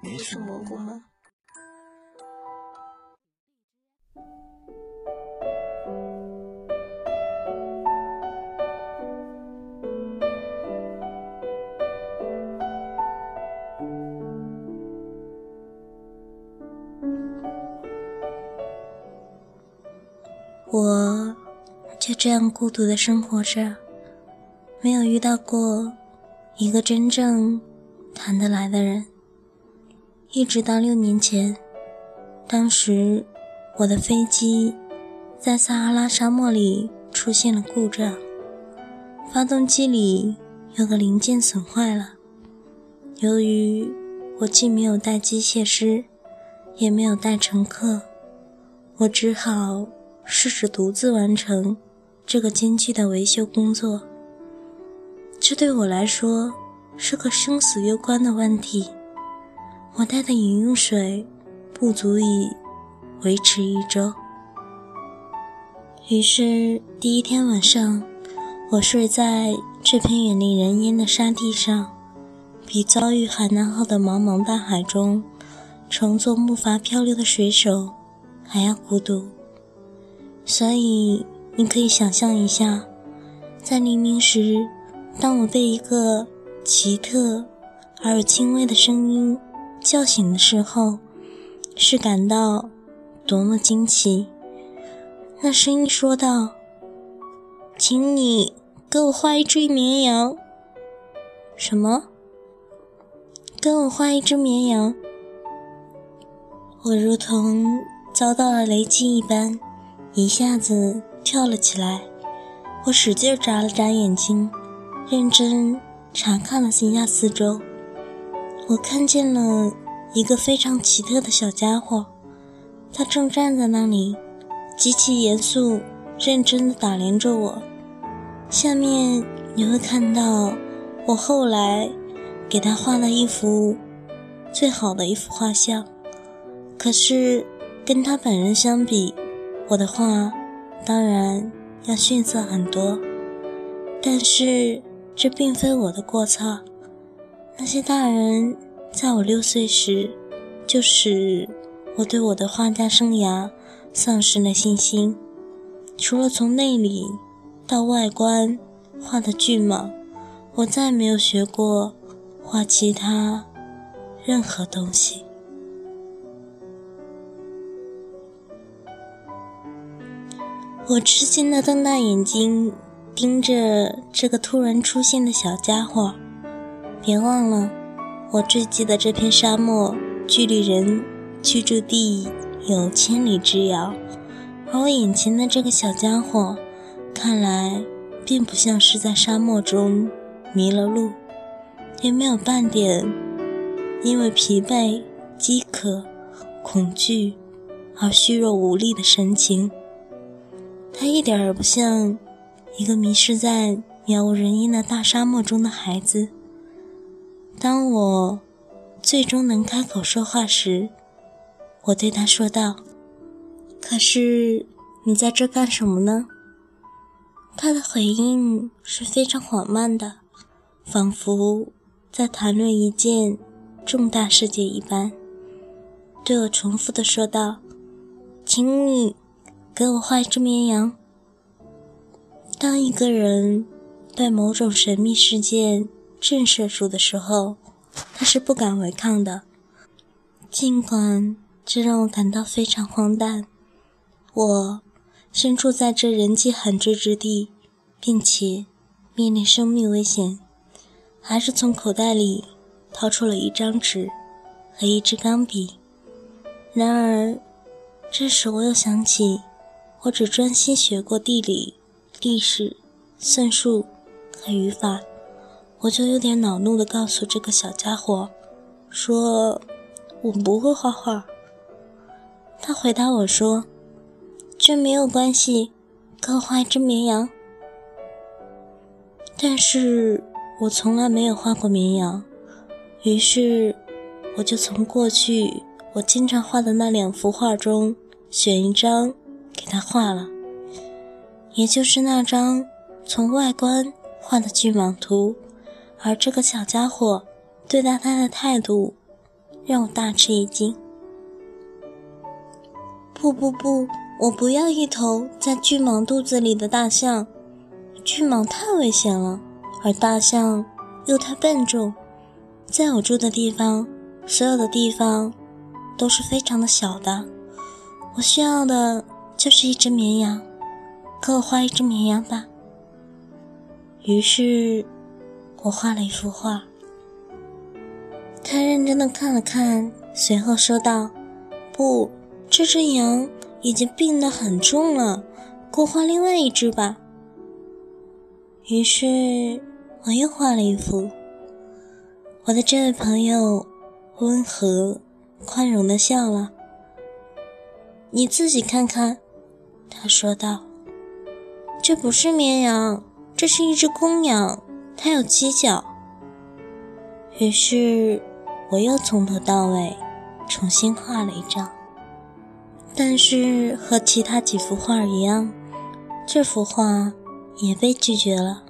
你是蘑菇吗？我就这样孤独的生活着，没有遇到过一个真正谈得来的人。一直到六年前，当时我的飞机在撒哈拉沙漠里出现了故障，发动机里有个零件损坏了。由于我既没有带机械师，也没有带乘客，我只好试着独自完成这个艰巨的维修工作。这对我来说是个生死攸关的问题。我带的饮用水不足以维持一周，于是第一天晚上，我睡在这片远离人烟的沙地上，比遭遇海难后的茫茫大海中乘坐木筏漂流的水手还要孤独。所以，你可以想象一下，在黎明时，当我被一个奇特而又轻微的声音。叫醒的时候，是感到多么惊奇！那声音说道：“请你给我画一只绵羊。”什么？给我画一只绵羊？我如同遭到了雷击一般，一下子跳了起来。我使劲眨了眨眼睛，认真查看了一下四周。我看见了一个非常奇特的小家伙，他正站在那里，极其严肃、认真地打量着我。下面你会看到我后来给他画了一幅最好的一幅画像。可是跟他本人相比，我的画当然要逊色很多。但是这并非我的过错。那些大人在我六岁时就使我对我的画家生涯丧失了信心。除了从内里到外观画的巨蟒，我再没有学过画其他任何东西。我吃惊地瞪大眼睛盯着这个突然出现的小家伙。别忘了，我坠机的这片沙漠距离人居住地有千里之遥，而我眼前的这个小家伙，看来并不像是在沙漠中迷了路，也没有半点因为疲惫、饥渴、恐惧而虚弱无力的神情。他一点儿不像一个迷失在渺无人烟的大沙漠中的孩子。当我最终能开口说话时，我对他说道：“可是你在这干什么呢？”他的回应是非常缓慢的，仿佛在谈论一件重大事件一般，对我重复的说道：“请你给我画一只绵羊。”当一个人对某种神秘事件，震慑住的时候，他是不敢违抗的。尽管这让我感到非常荒诞，我身处在这人迹罕至之地，并且面临生命危险，还是从口袋里掏出了一张纸和一支钢笔。然而，这时我又想起，我只专心学过地理、历史、算术和语法。我就有点恼怒地告诉这个小家伙，说：“我不会画画。他回答我说：“这没有关系，给我画一只绵羊。”但是我从来没有画过绵羊，于是我就从过去我经常画的那两幅画中选一张给他画了，也就是那张从外观画的巨蟒图。而这个小家伙对待他的态度让我大吃一惊。不不不，我不要一头在巨蟒肚子里的大象。巨蟒太危险了，而大象又太笨重。在我住的地方，所有的地方都是非常的小的。我需要的就是一只绵羊，给我画一只绵羊吧。于是，我画了一幅画。他认真的看了看，随后说道：“不，这只羊已经病得很重了，给我画另外一只吧。”于是我又画了一幅。我的这位朋友温和、宽容的笑了。你自己看看，他说道：“这不是绵羊，这是一只公羊，它有犄角。”于是我又从头到尾重新画了一张。但是和其他几幅画一样，这幅画。也被拒绝了。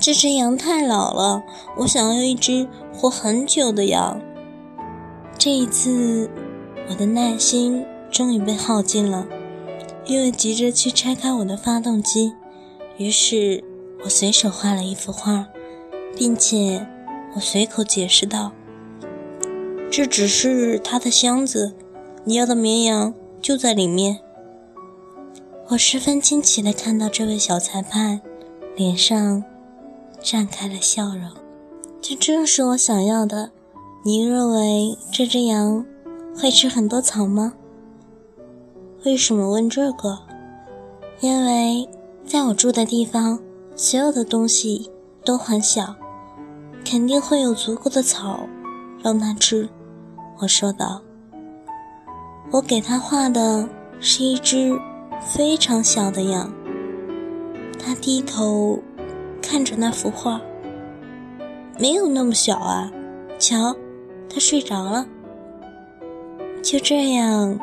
这只羊太老了，我想要一只活很久的羊。这一次，我的耐心终于被耗尽了，因为急着去拆开我的发动机。于是我随手画了一幅画，并且我随口解释道：“这只是他的箱子，你要的绵羊就在里面。”我十分惊奇地看到这位小裁判脸上绽开了笑容，这正是我想要的。你认为这只羊会吃很多草吗？为什么问这个？因为在我住的地方，所有的东西都很小，肯定会有足够的草让它吃。我说道。我给他画的是一只。非常小的羊，他低头看着那幅画，没有那么小啊！瞧，他睡着了。就这样，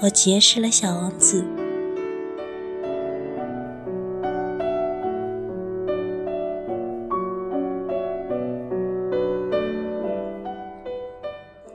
我结识了小王子。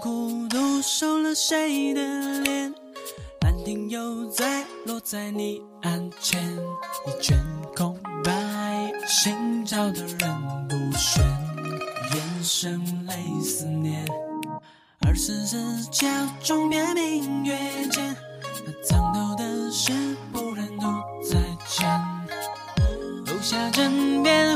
孤独，收了谁的脸？兰亭又在落在你案前，一卷空白，心照的人不选，眼神泪思念。二十四桥中别明月间，那藏头的诗不忍读再见，留下枕边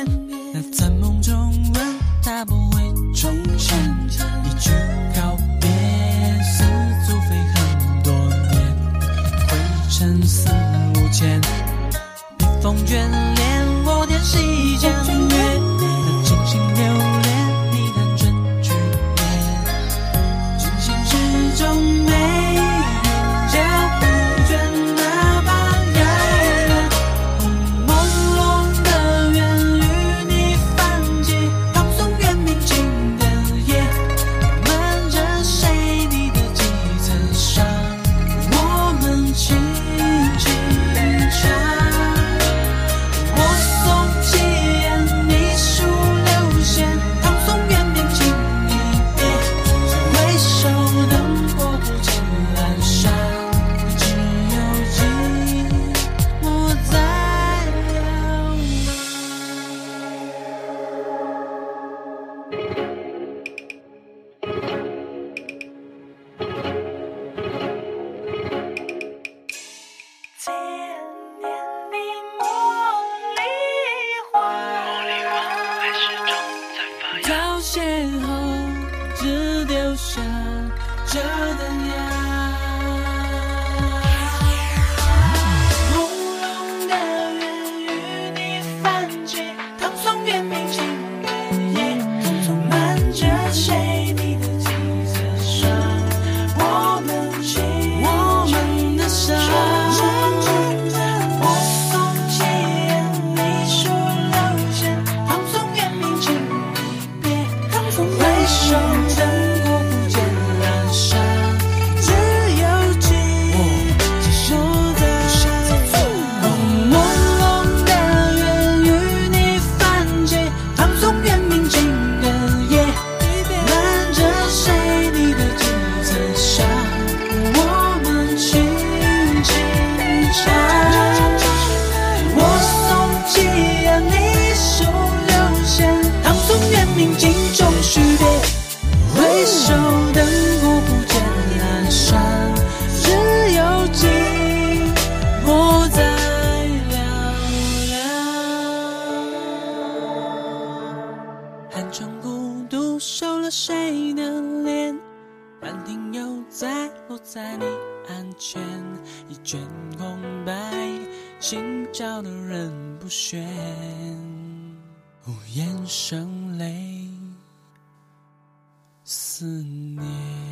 邂逅，只留下这等。独守了谁的脸？满天又再落在你案前，一卷空白，心照的人不喧，无言声泪，思念。